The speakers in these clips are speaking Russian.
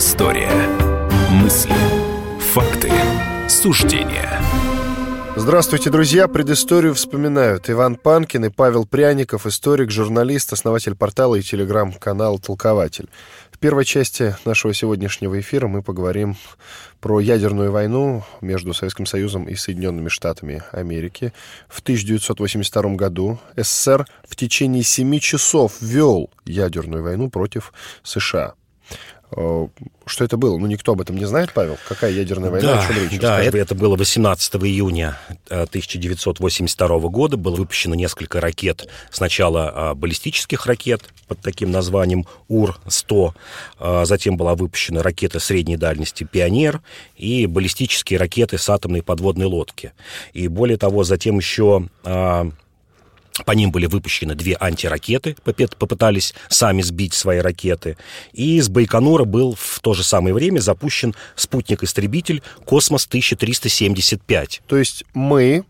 Предыстория. Мысли, факты, суждения. Здравствуйте, друзья! Предысторию вспоминают Иван Панкин и Павел Пряников, историк, журналист, основатель портала и телеграм-канала «Толкователь». В первой части нашего сегодняшнего эфира мы поговорим про ядерную войну между Советским Союзом и Соединенными Штатами Америки. В 1982 году СССР в течение семи часов вел ядерную войну против США. Э, что это было? Ну, никто об этом не знает, Павел. Какая ядерная война? Да, о чем речь? Да, Расскажи. это было 18 июня 1982 э, года. Было выпущено несколько ракет. Сначала э, баллистических ракет под таким названием УР-100. Затем была выпущена ракета средней дальности «Пионер» и баллистические ракеты с атомной подводной лодки. И более того, затем еще по ним были выпущены две антиракеты, попытались сами сбить свои ракеты. И из Байконура был в то же самое время запущен спутник-истребитель «Космос-1375». То есть мы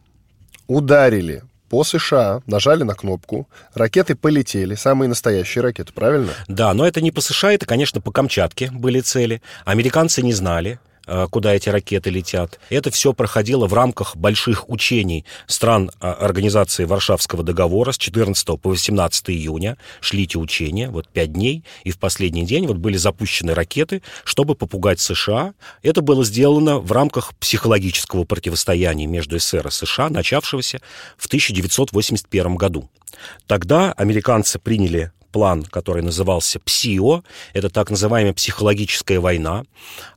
ударили по США, нажали на кнопку, ракеты полетели, самые настоящие ракеты, правильно? Да, но это не по США, это, конечно, по Камчатке были цели. Американцы не знали, куда эти ракеты летят. Это все проходило в рамках больших учений стран э, Организации Варшавского договора с 14 по 18 июня. Шли эти учения, вот пять дней, и в последний день вот были запущены ракеты, чтобы попугать США. Это было сделано в рамках психологического противостояния между СССР и США, начавшегося в 1981 году. Тогда американцы приняли план, который назывался ПСИО. Это так называемая психологическая война,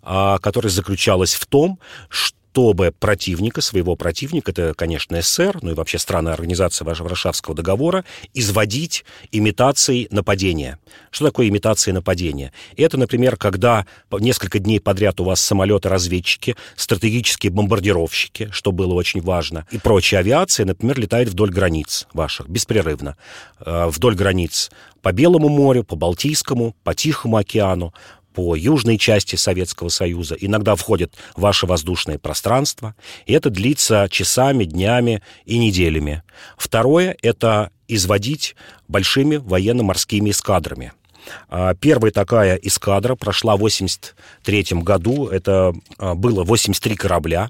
а, которая заключалась в том, что чтобы противника, своего противника, это, конечно, СССР, ну и вообще страны организации Варшавского договора, изводить имитацией нападения. Что такое имитация нападения? Это, например, когда несколько дней подряд у вас самолеты-разведчики, стратегические бомбардировщики, что было очень важно, и прочая авиация, например, летает вдоль границ ваших, беспрерывно, э, вдоль границ по Белому морю, по Балтийскому, по Тихому океану, по южной части Советского Союза, иногда входит в ваше воздушное пространство, и это длится часами, днями и неделями. Второе – это изводить большими военно-морскими эскадрами – первая такая эскадра прошла в 83 году. Это а, было 83 корабля,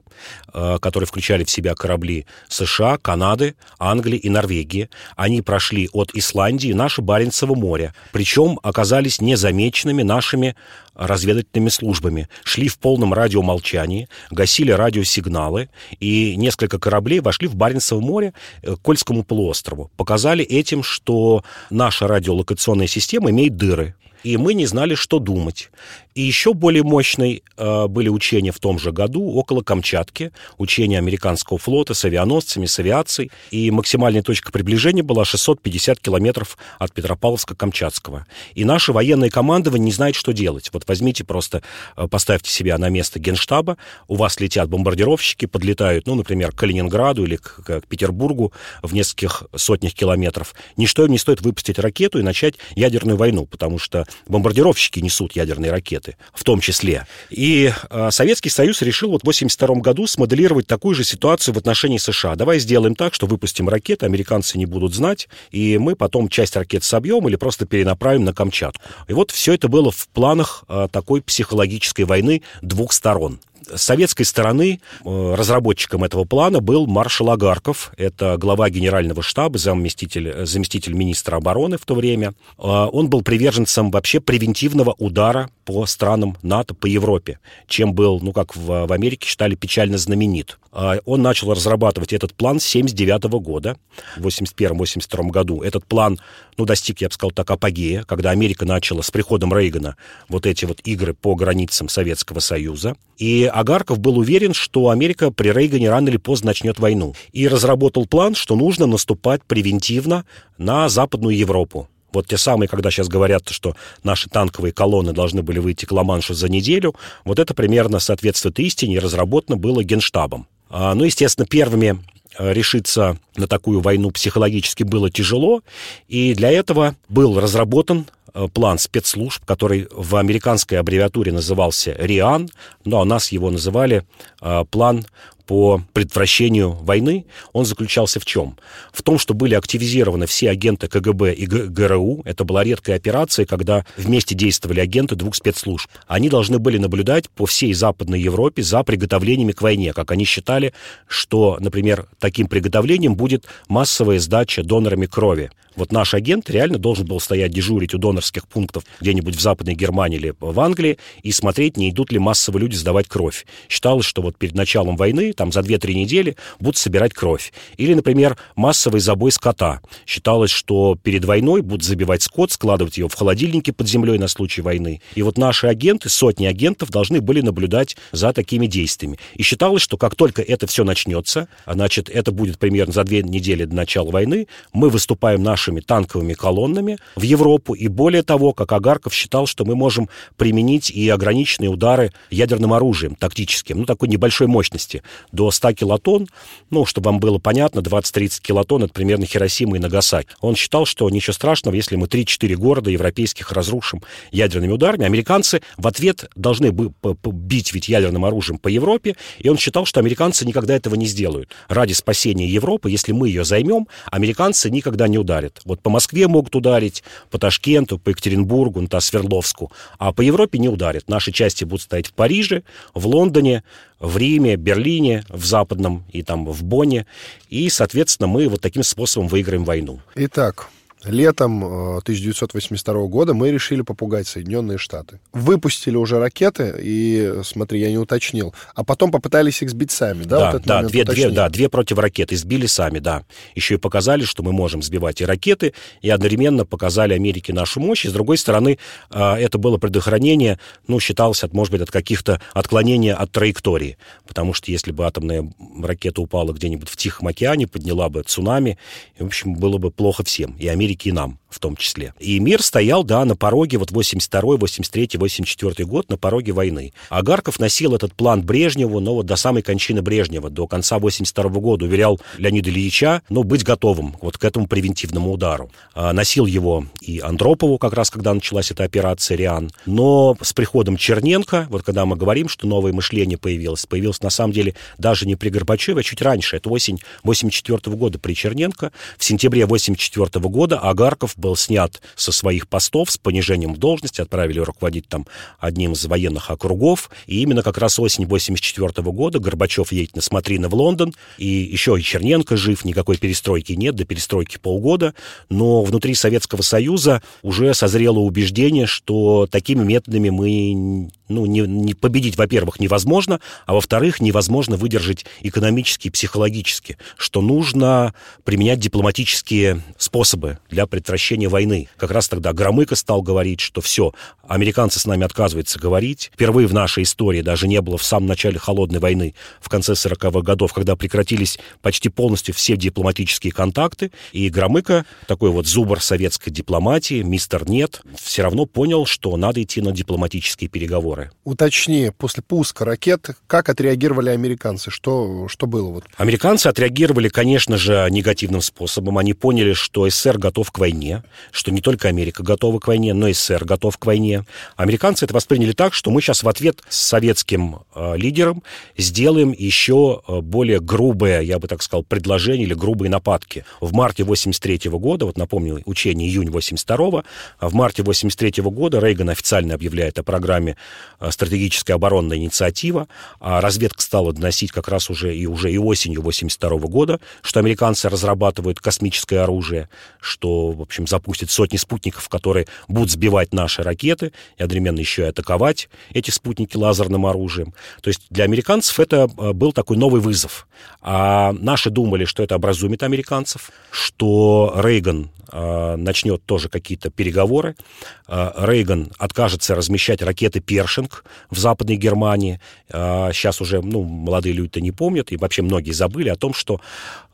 а, которые включали в себя корабли США, Канады, Англии и Норвегии. Они прошли от Исландии наше Баренцево море. Причем оказались незамеченными нашими разведывательными службами. Шли в полном радиомолчании, гасили радиосигналы, и несколько кораблей вошли в Баренцево море э, к Кольскому полуострову. Показали этим, что наша радиолокационная система имеет дыры и мы не знали, что думать. И еще более мощные э, были учения в том же году около Камчатки, учения американского флота с авианосцами, с авиацией, и максимальная точка приближения была 650 километров от Петропавловска-Камчатского. И наше военное командование не знает, что делать. Вот возьмите просто, э, поставьте себя на место генштаба, у вас летят бомбардировщики, подлетают, ну, например, к Калининграду или к, к Петербургу в нескольких сотнях километров. Ничто им не стоит выпустить ракету и начать ядерную войну, потому что бомбардировщики несут ядерные ракеты, в том числе. И э, Советский Союз решил вот в 1982 году смоделировать такую же ситуацию в отношении США. Давай сделаем так, что выпустим ракеты, американцы не будут знать, и мы потом часть ракет собьем или просто перенаправим на Камчатку. И вот все это было в планах э, такой психологической войны двух сторон. С советской стороны э, разработчиком этого плана был маршал Агарков. Это глава генерального штаба, заместитель, э, заместитель министра обороны в то время. Э, он был приверженцем вообще превентивного удара по странам НАТО, по Европе, чем был, ну, как в, в Америке считали, печально знаменит. Он начал разрабатывать этот план с 1979 года, в 1981-1982 году. Этот план, ну, достиг, я бы сказал так, апогея, когда Америка начала с приходом Рейгана вот эти вот игры по границам Советского Союза. И Агарков был уверен, что Америка при Рейгане рано или поздно начнет войну. И разработал план, что нужно наступать превентивно на Западную Европу. Вот те самые, когда сейчас говорят, что наши танковые колонны должны были выйти к Ла-Маншу за неделю, вот это примерно соответствует истине и разработано было Генштабом. А, ну, естественно, первыми э, решиться на такую войну психологически было тяжело, и для этого был разработан план спецслужб, который в американской аббревиатуре назывался РИАН, но у нас его называли э, план по предотвращению войны, он заключался в чем? В том, что были активизированы все агенты КГБ и ГРУ. Это была редкая операция, когда вместе действовали агенты двух спецслужб. Они должны были наблюдать по всей Западной Европе за приготовлениями к войне. Как они считали, что, например, таким приготовлением будет массовая сдача донорами крови. Вот наш агент реально должен был стоять дежурить у донорских пунктов где-нибудь в Западной Германии или в Англии и смотреть, не идут ли массово люди сдавать кровь. Считалось, что вот перед началом войны, там за 2-3 недели, будут собирать кровь. Или, например, массовый забой скота. Считалось, что перед войной будут забивать скот, складывать его в холодильнике под землей на случай войны. И вот наши агенты, сотни агентов, должны были наблюдать за такими действиями. И считалось, что как только это все начнется, а значит, это будет примерно за две недели до начала войны, мы выступаем нашим нашими танковыми колоннами в Европу. И более того, как Агарков считал, что мы можем применить и ограниченные удары ядерным оружием тактическим, ну, такой небольшой мощности, до 100 килотонн, ну, чтобы вам было понятно, 20-30 килотонн — это примерно Хиросима и Нагасаки. Он считал, что ничего страшного, если мы 3-4 города европейских разрушим ядерными ударами. Американцы в ответ должны бы бить ведь ядерным оружием по Европе, и он считал, что американцы никогда этого не сделают. Ради спасения Европы, если мы ее займем, американцы никогда не ударят. Вот по Москве могут ударить, по Ташкенту, по Екатеринбургу, ну, Свердловску, а по Европе не ударят. Наши части будут стоять в Париже, в Лондоне, в Риме, Берлине, в Западном и там в Бонне. И, соответственно, мы вот таким способом выиграем войну. Итак, летом 1982 э, года мы решили попугать Соединенные Штаты. Выпустили уже ракеты, и, смотри, я не уточнил, а потом попытались их сбить сами, да? Да, вот да, две, две, да, две противоракеты сбили сами, да. Еще и показали, что мы можем сбивать и ракеты, и одновременно показали Америке нашу мощь. И, с другой стороны, э, это было предохранение, ну, считалось, от, может быть, от каких-то отклонений от траектории. Потому что если бы атомная ракета упала где-нибудь в Тихом океане, подняла бы цунами, в общем, было бы плохо всем. И Америка Америки и нам в том числе. И мир стоял, да, на пороге, вот 82 83 84 год, на пороге войны. Агарков носил этот план Брежневу, но вот до самой кончины Брежнева, до конца 82 года, уверял Леонида Ильича, ну, быть готовым вот к этому превентивному удару. А, носил его и Андропову, как раз когда началась эта операция «Риан». Но с приходом Черненко, вот когда мы говорим, что новое мышление появилось, появилось на самом деле даже не при Горбачеве, а чуть раньше, это осень 84 года при Черненко. В сентябре 84 года Агарков был снят со своих постов с понижением должности, отправили руководить там одним из военных округов. И именно как раз осень 84 года Горбачев едет на смотрины в Лондон, и еще и Черненко жив, никакой перестройки нет, до перестройки полгода. Но внутри Советского Союза уже созрело убеждение, что такими методами мы ну, не, не победить, во-первых, невозможно, а во-вторых, невозможно выдержать экономически и психологически, что нужно применять дипломатические способы для предотвращения войны. Как раз тогда Громыко стал говорить, что все, американцы с нами отказываются говорить. Впервые в нашей истории даже не было в самом начале холодной войны, в конце 40-х годов, когда прекратились почти полностью все дипломатические контакты, и Громыко, такой вот зубр советской дипломатии, мистер Нет, все равно понял, что надо идти на дипломатические переговоры удары. Уточни, после пуска ракет, как отреагировали американцы? Что, что было? Вот? Американцы отреагировали, конечно же, негативным способом. Они поняли, что СССР готов к войне, что не только Америка готова к войне, но и СССР готов к войне. Американцы это восприняли так, что мы сейчас в ответ с советским э, лидером сделаем еще э, более грубое, я бы так сказал, предложение или грубые нападки. В марте 83 года, вот напомню, учение июнь 82 а в марте 83 года Рейган официально объявляет о программе стратегическая оборонная инициатива. А разведка стала доносить как раз уже и, уже и осенью 82 года, что американцы разрабатывают космическое оружие, что, в общем, запустят сотни спутников, которые будут сбивать наши ракеты и одновременно еще и атаковать эти спутники лазерным оружием. То есть для американцев это э, был такой новый вызов. А наши думали, что это образумит американцев, что Рейган э, начнет тоже какие-то переговоры. Э, Рейган откажется размещать ракеты «Першинг» в Западной Германии. Э, сейчас уже ну, молодые люди-то не помнят, и вообще многие забыли о том, что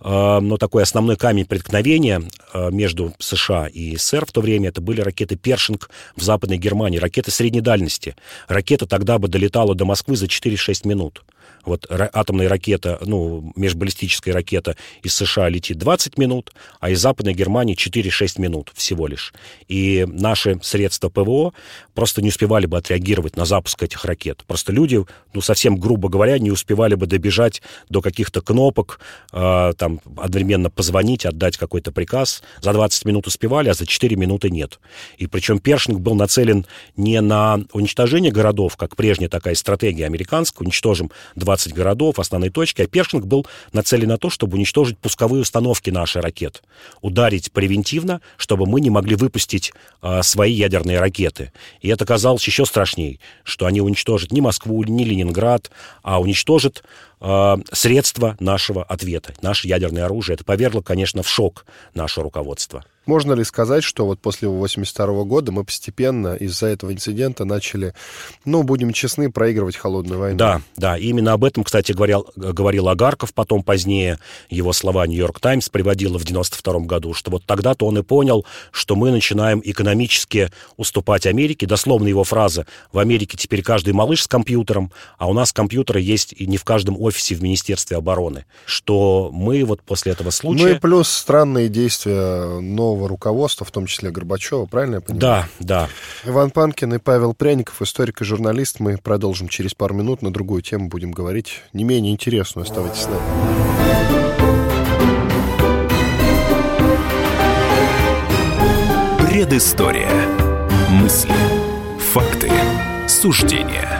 э, ну, такой основной камень преткновения э, между США и СССР в то время это были ракеты «Першинг» в Западной Германии, ракеты средней дальности. Ракета тогда бы долетала до Москвы за 4-6 минут. Вот атомная ракета, ну, межбаллистическая ракета из США летит 20 минут, а из Западной Германии 4-6 минут всего лишь. И наши средства ПВО просто не успевали бы отреагировать на запуск этих ракет. Просто люди, ну, совсем грубо говоря, не успевали бы добежать до каких-то кнопок, э, там, одновременно позвонить, отдать какой-то приказ. За 20 минут успевали, а за 4 минуты нет. И причем Першинг был нацелен не на уничтожение городов, как прежняя такая стратегия американская, уничтожим 20 городов, основной точки, а Першинг был нацелен на то, чтобы уничтожить пусковые установки наших ракет, ударить превентивно, чтобы мы не могли выпустить э, свои ядерные ракеты. И это казалось еще страшнее, что они уничтожат не Москву, не Ленинград, а уничтожат э, средства нашего ответа, наше ядерное оружие. Это повергло, конечно, в шок наше руководство. Можно ли сказать, что вот после 82 года мы постепенно из-за этого инцидента начали, ну, будем честны, проигрывать холодную войну? Да, да, именно об этом, кстати, говорил, говорил Агарков, потом позднее его слова «Нью-Йорк Таймс» приводила в 92 году, что вот тогда-то он и понял, что мы начинаем экономически уступать Америке. Дословно его фраза «В Америке теперь каждый малыш с компьютером, а у нас компьютеры есть и не в каждом офисе в Министерстве обороны». Что мы вот после этого случая... Ну и плюс странные действия нового нового руководства, в том числе Горбачева, правильно я понимаю? Да, да. Иван Панкин и Павел Пряников, историк и журналист. Мы продолжим через пару минут. На другую тему будем говорить, не менее интересную. Оставайтесь с нами. Предыстория. Мысли. Факты. Суждения.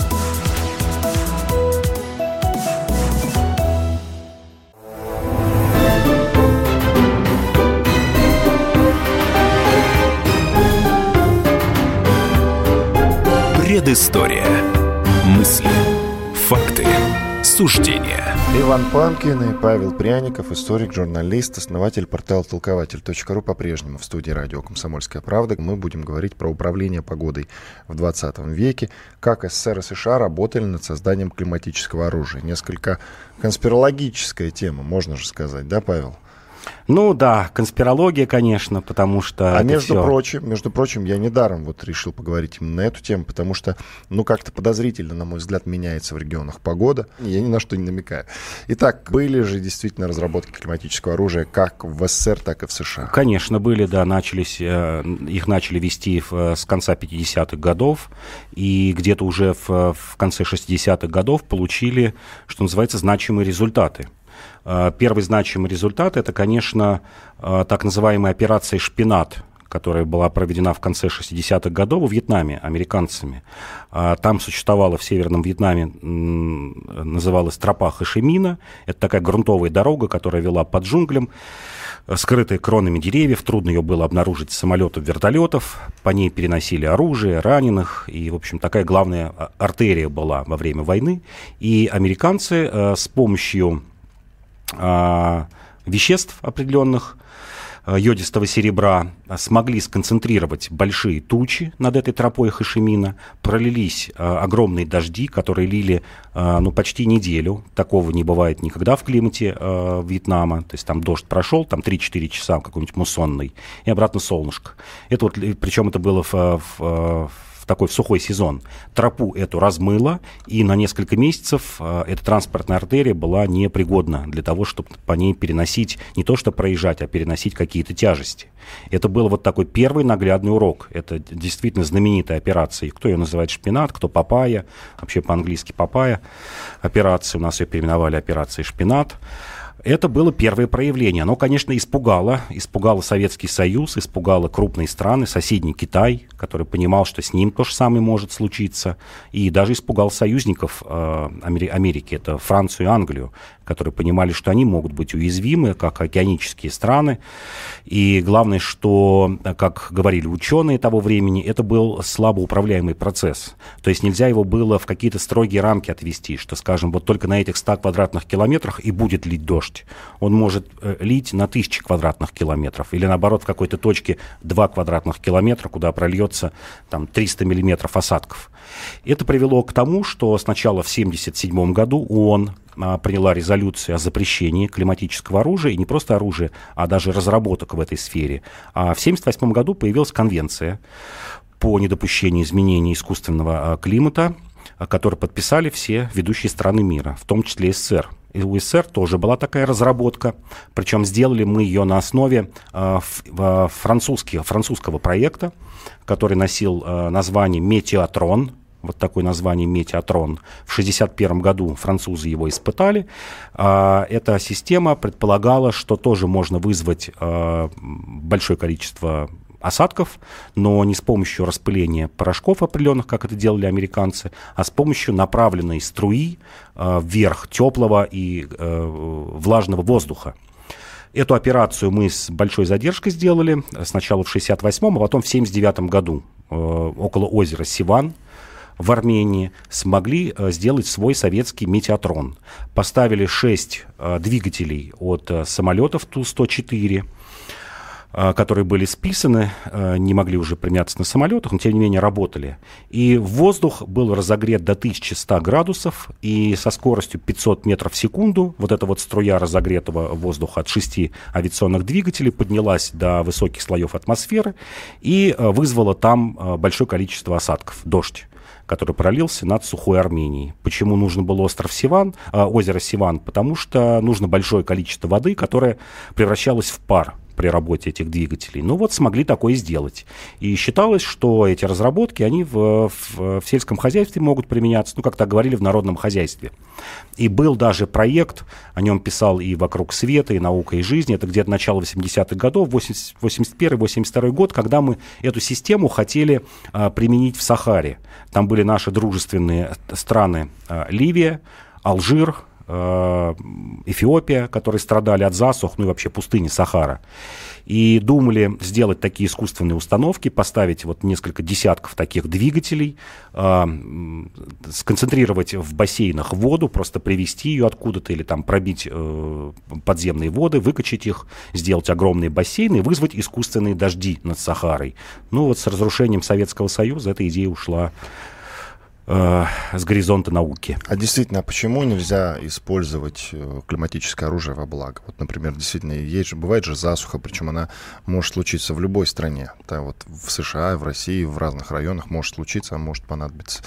Предыстория. Мысли. Факты. Суждения. Иван Панкин и Павел Пряников, историк, журналист, основатель портала толкователь.ру по-прежнему в студии радио «Комсомольская правда». Мы будем говорить про управление погодой в 20 веке, как СССР и США работали над созданием климатического оружия. Несколько конспирологическая тема, можно же сказать, да, Павел? Ну да, конспирология, конечно, потому что. А между все... прочим, между прочим, я недаром вот решил поговорить именно на эту тему, потому что, ну, как-то подозрительно, на мой взгляд, меняется в регионах погода. Я ни на что не намекаю. Итак, были же действительно разработки климатического оружия как в СССР, так и в США. Конечно, были, да, начались, э, их начали вести э, с конца 50-х годов, и где-то уже в, в конце 60-х годов получили, что называется, значимые результаты. Э, первый значимый результат – это, конечно, э, так называемая операция «Шпинат», которая была проведена в конце 60-х годов во Вьетнаме американцами. Э, там существовала в Северном Вьетнаме, называлась тропа Хашимина. Это такая грунтовая дорога, которая вела под джунглям, скрытая кронами деревьев. Трудно ее было обнаружить с самолетов, вертолетов. По ней переносили оружие, раненых. И, в общем, такая главная артерия была во время войны. И американцы с помощью а, веществ определенных, а, йодистого серебра, смогли сконцентрировать большие тучи над этой тропой Хашимина, пролились а, огромные дожди, которые лили ну, почти неделю. Такого не бывает никогда в климате Вьетнама. То есть там дождь прошел, там 3-4 часа какой-нибудь муссонный, и обратно солнышко. Это вот, причем это было в, в, в в такой в сухой сезон, тропу эту размыло, и на несколько месяцев э, эта транспортная артерия была непригодна для того, чтобы по ней переносить, не то что проезжать, а переносить какие-то тяжести. Это был вот такой первый наглядный урок. Это действительно знаменитая операция. Кто ее называет шпинат, кто папая, вообще по-английски папая операция. У нас ее переименовали операцией шпинат. Это было первое проявление. Оно, конечно, испугало. Испугало Советский Союз, испугало крупные страны, соседний Китай, который понимал, что с ним то же самое может случиться. И даже испугал союзников э, Америки, это Францию и Англию, которые понимали, что они могут быть уязвимы, как океанические страны. И главное, что, как говорили ученые того времени, это был слабо управляемый процесс. То есть нельзя его было в какие-то строгие рамки отвести, что, скажем, вот только на этих 100 квадратных километрах и будет лить дождь. Он может э, лить на тысячи квадратных километров. Или наоборот, в какой-то точке 2 квадратных километра, куда прольется там 300 миллиметров осадков. Это привело к тому, что сначала в 1977 году ООН приняла резолюцию о запрещении климатического оружия, и не просто оружия, а даже разработок в этой сфере. А в 1978 году появилась конвенция по недопущению изменений искусственного а, климата, а, которую подписали все ведущие страны мира, в том числе СССР. И у СССР тоже была такая разработка, причем сделали мы ее на основе э, французского, проекта, который носил название «Метеотрон», вот такое название метеотрон. В 1961 году французы его испытали. А, эта система предполагала, что тоже можно вызвать а, большое количество осадков, но не с помощью распыления порошков определенных, как это делали американцы, а с помощью направленной струи э, вверх теплого и влажного воздуха. Эту операцию мы с большой задержкой сделали сначала в 68-м, а потом в 79 году около озера Сиван в Армении смогли э, сделать свой советский метеотрон. Поставили шесть э, двигателей от э, самолетов Ту-104, которые были списаны, не могли уже применяться на самолетах, но тем не менее работали. И воздух был разогрет до 1100 градусов, и со скоростью 500 метров в секунду вот эта вот струя разогретого воздуха от шести авиационных двигателей поднялась до высоких слоев атмосферы и вызвала там большое количество осадков, дождь который пролился над сухой Арменией. Почему нужно было остров Сиван, э, озеро Сиван? Потому что нужно большое количество воды, которое превращалось в пар при работе этих двигателей. Ну вот смогли такое сделать. И считалось, что эти разработки, они в, в, в сельском хозяйстве могут применяться, ну, как так говорили, в народном хозяйстве. И был даже проект, о нем писал и «Вокруг света», и «Наука и жизнь», это где-то начало 80-х годов, 81-82 год, когда мы эту систему хотели а, применить в Сахаре. Там были наши дружественные страны а, Ливия, Алжир, Эфиопия, которые страдали от засух, ну и вообще пустыни Сахара. И думали сделать такие искусственные установки, поставить вот несколько десятков таких двигателей, э, сконцентрировать в бассейнах воду, просто привести ее откуда-то или там пробить э, подземные воды, выкачать их, сделать огромные бассейны вызвать искусственные дожди над Сахарой. Ну вот с разрушением Советского Союза эта идея ушла э, с горизонта науки. А действительно, а почему нельзя использовать э, климатическое оружие во благо? Вот, например, действительно, есть же, бывает же засуха, причем она может случиться в любой стране. Да, вот в США, в России, в разных районах может случиться, а может понадобиться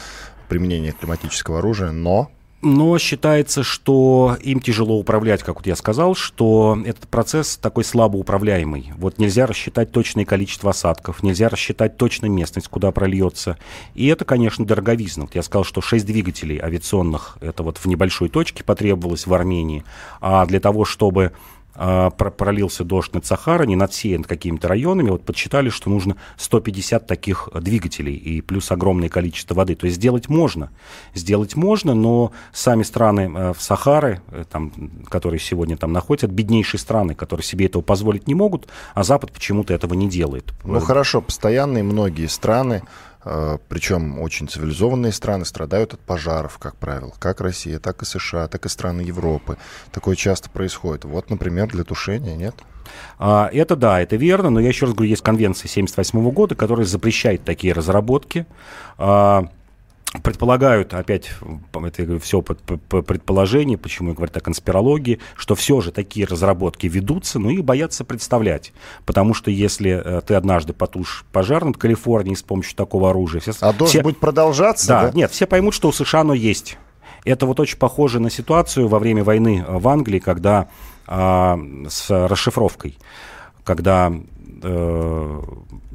применение климатического оружия, но но считается, что им тяжело управлять, как вот я сказал, что этот процесс такой слабо управляемый. Вот нельзя рассчитать точное количество осадков, нельзя рассчитать точно местность, куда прольется. И это, конечно, дороговизна. Вот я сказал, что 6 двигателей авиационных, это вот в небольшой точке потребовалось в Армении. А для того, чтобы пролился дождь над Сахарой, не над всей, над какими-то районами, вот подсчитали, что нужно 150 таких двигателей и плюс огромное количество воды. То есть сделать можно. Сделать можно, но сами страны э, в Сахаре, э, там, которые сегодня там находятся, беднейшие страны, которые себе этого позволить не могут, а Запад почему-то этого не делает. Ну хорошо, постоянные многие страны Причем очень цивилизованные страны страдают от пожаров, как правило. Как Россия, так и США, так и страны Европы. Такое часто происходит. Вот, например, для тушения, нет? А, это да, это верно, но я еще раз говорю, есть конвенция 1978 года, которая запрещает такие разработки. Предполагают, опять, это все предположение, почему я говорю о конспирологии, что все же такие разработки ведутся, но их боятся представлять. Потому что если э, ты однажды потушишь пожар над Калифорнией с помощью такого оружия... Все, а дождь все, будет продолжаться, да, да? Нет, все поймут, что у США оно есть. Это вот очень похоже на ситуацию во время войны в Англии, когда а, с расшифровкой, когда э,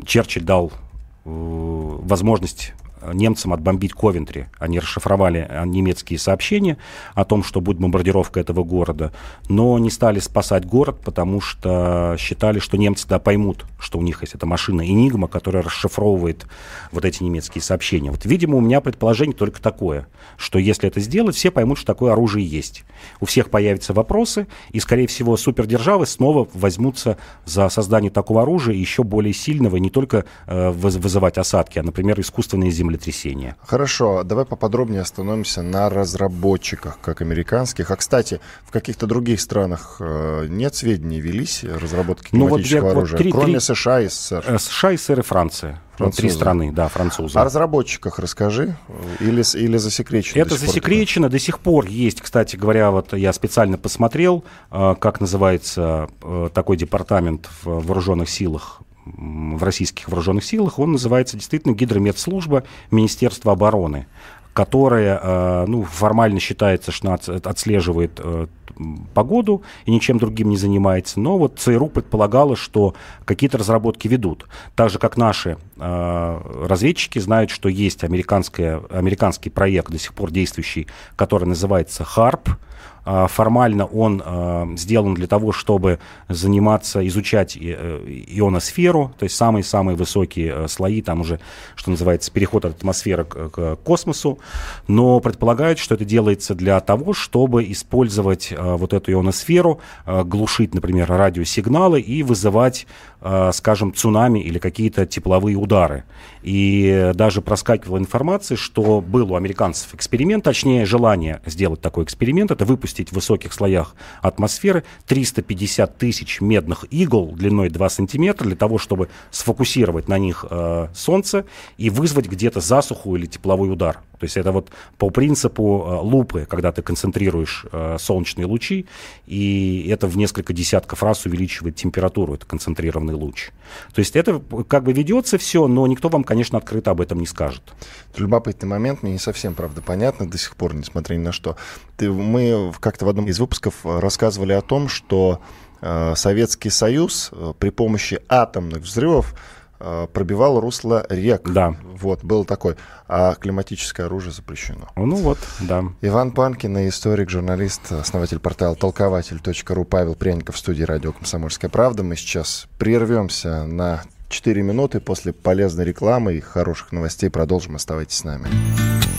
Черчилль дал э, возможность немцам отбомбить Ковентри. Они расшифровали э, немецкие сообщения о том, что будет бомбардировка этого города, но не стали спасать город, потому что считали, что немцы да поймут, что у них есть эта машина Энигма, которая расшифровывает вот эти немецкие сообщения. Вот, видимо, у меня предположение только такое, что если это сделать, все поймут, что такое оружие есть. У всех появятся вопросы, и, скорее всего, супердержавы снова возьмутся за создание такого оружия еще более сильного, не только э, вызывать осадки, а, например, искусственные землетрясения. Хорошо, давай поподробнее остановимся на разработчиках, как американских. А, кстати, в каких-то других странах э, нет сведений, велись разработки климатического ну, вот, оружия, вот три, кроме три... США и СССР? Э, США, СССР и Франция. Французы. Три страны, да, французы. О разработчиках расскажи, или, или засекречено? Это до засекречено, пор? до сих пор есть, кстати говоря, вот я специально посмотрел, э, как называется такой департамент в вооруженных силах в российских вооруженных силах, он называется действительно гидрометслужба Министерства обороны которая, э, ну, формально считается, что отслеживает погоду и ничем другим не занимается. Но вот ЦРУ предполагало, что какие-то разработки ведут. Так же, как наши э, разведчики знают, что есть американский проект, до сих пор действующий, который называется а, формально он а, сделан для того, чтобы заниматься, изучать э, ионосферу, то есть самые-самые высокие э, слои, там уже, что называется, переход от атмосферы к космосу, но предполагают, что это делается для того, чтобы использовать а, вот эту ионосферу, глушить, например, радиосигналы и вызывать, скажем, цунами или какие-то тепловые удары. И даже проскакивала информация, что был у американцев эксперимент, точнее, желание сделать такой эксперимент, это выпустить выпустить в высоких слоях атмосферы 350 тысяч медных игл длиной 2 сантиметра для того, чтобы сфокусировать на них э, солнце и вызвать где-то засуху или тепловой удар. То есть это вот по принципу э, лупы, когда ты концентрируешь э, солнечные лучи, и это в несколько десятков раз увеличивает температуру, это концентрированный луч. То есть это как бы ведется все, но никто вам, конечно, открыто об этом не скажет. Любопытный момент, мне не совсем, правда, понятно до сих пор, несмотря ни на что. Ты, мы как-то в одном из выпусков рассказывали о том, что э, Советский Союз э, при помощи атомных взрывов Э, пробивал русло рек. Да. Вот, был такой. А климатическое оружие запрещено. Ну вот, да. Иван Панкин, историк, журналист, основатель портала толкователь.ру Павел Пряников в студии радио «Комсомольская правда». Мы сейчас прервемся на 4 минуты после полезной рекламы и хороших новостей. Продолжим. Оставайтесь с нами.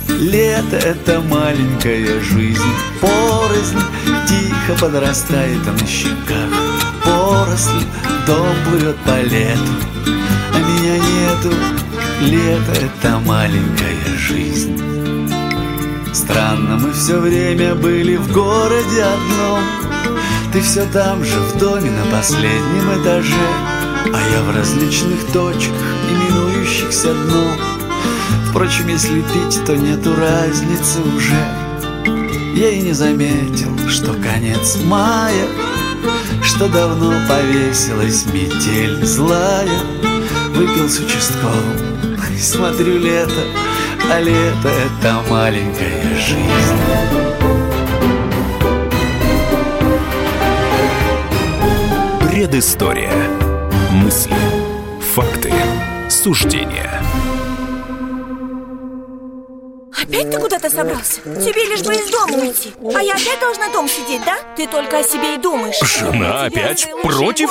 Лето — это маленькая жизнь, порознь Тихо подрастает на щеках Поросль, дом плывет по лету. А меня нету Лето — это маленькая жизнь. Странно, мы все время были в городе одном. Ты все там же, в доме на последнем этаже. А я в различных точках, именующихся дном. Впрочем, если пить, то нету разницы уже Я и не заметил, что конец мая Что давно повесилась метель злая выпил с участковым Смотрю лето, а лето это маленькая жизнь Предыстория. Мысли. Факты. Суждения. Опять ты куда-то собрался? Тебе лишь бы из дома уйти А я опять должна дом сидеть, да? Ты только о себе и думаешь Жена опять против?